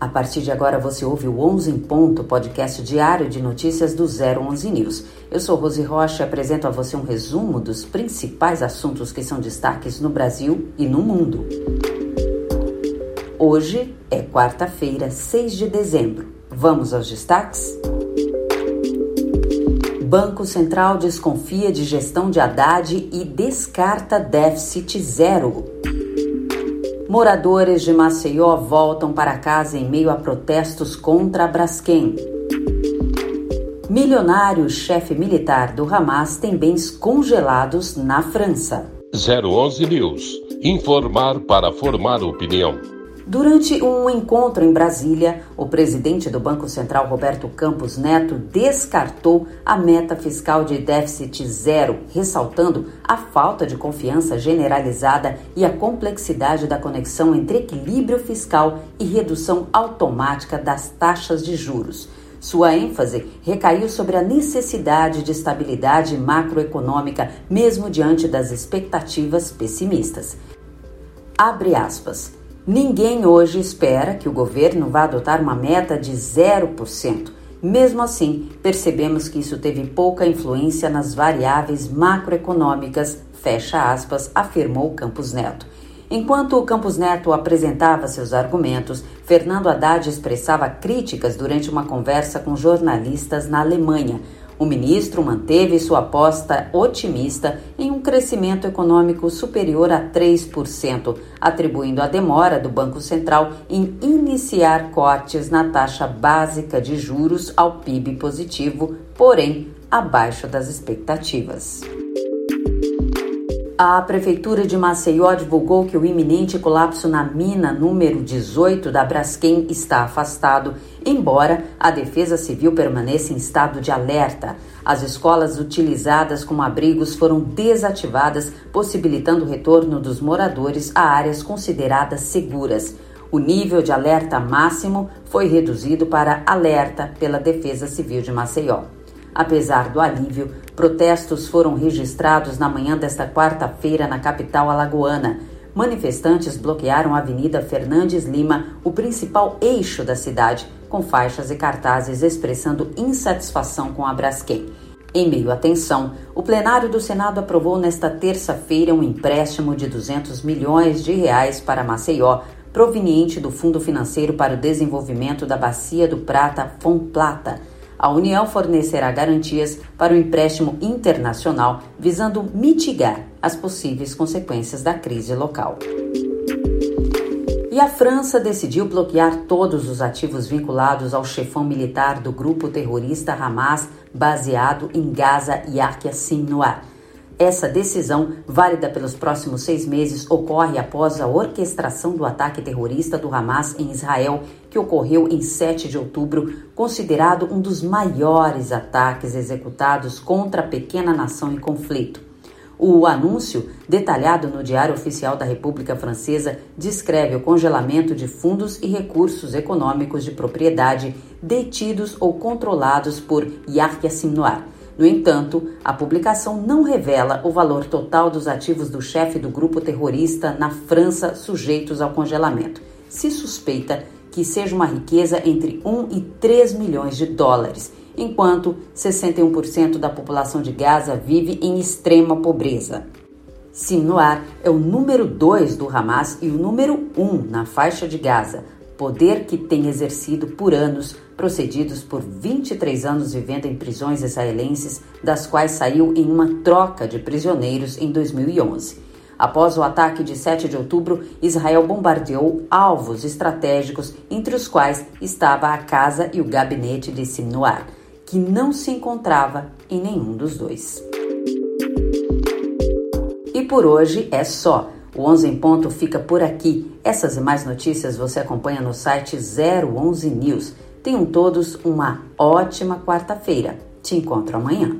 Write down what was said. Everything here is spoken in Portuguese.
A partir de agora você ouve o 11 em Ponto, podcast diário de notícias do 011 News. Eu sou Rose Rocha e apresento a você um resumo dos principais assuntos que são destaques no Brasil e no mundo. Hoje é quarta-feira, 6 de dezembro. Vamos aos destaques? Banco Central desconfia de gestão de Haddad e descarta déficit zero. Moradores de Maceió voltam para casa em meio a protestos contra a Braskem. Milionário chefe militar do Hamas tem bens congelados na França. 011 News. Informar para formar opinião. Durante um encontro em Brasília, o presidente do Banco Central, Roberto Campos Neto, descartou a meta fiscal de déficit zero, ressaltando a falta de confiança generalizada e a complexidade da conexão entre equilíbrio fiscal e redução automática das taxas de juros. Sua ênfase recaiu sobre a necessidade de estabilidade macroeconômica, mesmo diante das expectativas pessimistas. Abre aspas. Ninguém hoje espera que o governo vá adotar uma meta de 0%. Mesmo assim, percebemos que isso teve pouca influência nas variáveis macroeconômicas, fecha aspas, afirmou Campos Neto. Enquanto o Campos Neto apresentava seus argumentos, Fernando Haddad expressava críticas durante uma conversa com jornalistas na Alemanha, o ministro manteve sua aposta otimista em um crescimento econômico superior a 3%, atribuindo a demora do Banco Central em iniciar cortes na taxa básica de juros ao PIB positivo, porém abaixo das expectativas. A Prefeitura de Maceió divulgou que o iminente colapso na mina número 18 da Braskem está afastado, embora a Defesa Civil permaneça em estado de alerta. As escolas utilizadas como abrigos foram desativadas, possibilitando o retorno dos moradores a áreas consideradas seguras. O nível de alerta máximo foi reduzido para alerta pela Defesa Civil de Maceió. Apesar do alívio, protestos foram registrados na manhã desta quarta-feira na capital alagoana. Manifestantes bloquearam a Avenida Fernandes Lima, o principal eixo da cidade, com faixas e cartazes expressando insatisfação com a Braskem. Em meio à tensão, o plenário do Senado aprovou nesta terça-feira um empréstimo de 200 milhões de reais para Maceió, proveniente do Fundo Financeiro para o Desenvolvimento da Bacia do Prata, FONPLATA a União fornecerá garantias para o empréstimo internacional visando mitigar as possíveis consequências da crise local. E a França decidiu bloquear todos os ativos vinculados ao chefão militar do grupo terrorista Hamas, baseado em Gaza, Yahya Sinwar. Essa decisão, válida pelos próximos seis meses, ocorre após a orquestração do ataque terrorista do Hamas em Israel, que ocorreu em 7 de outubro, considerado um dos maiores ataques executados contra a pequena nação em conflito. O anúncio, detalhado no Diário Oficial da República Francesa, descreve o congelamento de fundos e recursos econômicos de propriedade detidos ou controlados por Yahya Sinwar no entanto, a publicação não revela o valor total dos ativos do chefe do grupo terrorista na França sujeitos ao congelamento. Se suspeita que seja uma riqueza entre 1 e 3 milhões de dólares, enquanto 61% da população de Gaza vive em extrema pobreza. Sinwar é o número 2 do Hamas e o número 1 um na faixa de Gaza, poder que tem exercido por anos, procedidos por 23 anos vivendo em prisões israelenses, das quais saiu em uma troca de prisioneiros em 2011. Após o ataque de 7 de outubro, Israel bombardeou alvos estratégicos, entre os quais estava a casa e o gabinete de Simnoar, que não se encontrava em nenhum dos dois. E por hoje é só. O 11 em ponto fica por aqui. Essas e mais notícias você acompanha no site 011 News. Tenham todos uma ótima quarta-feira. Te encontro amanhã.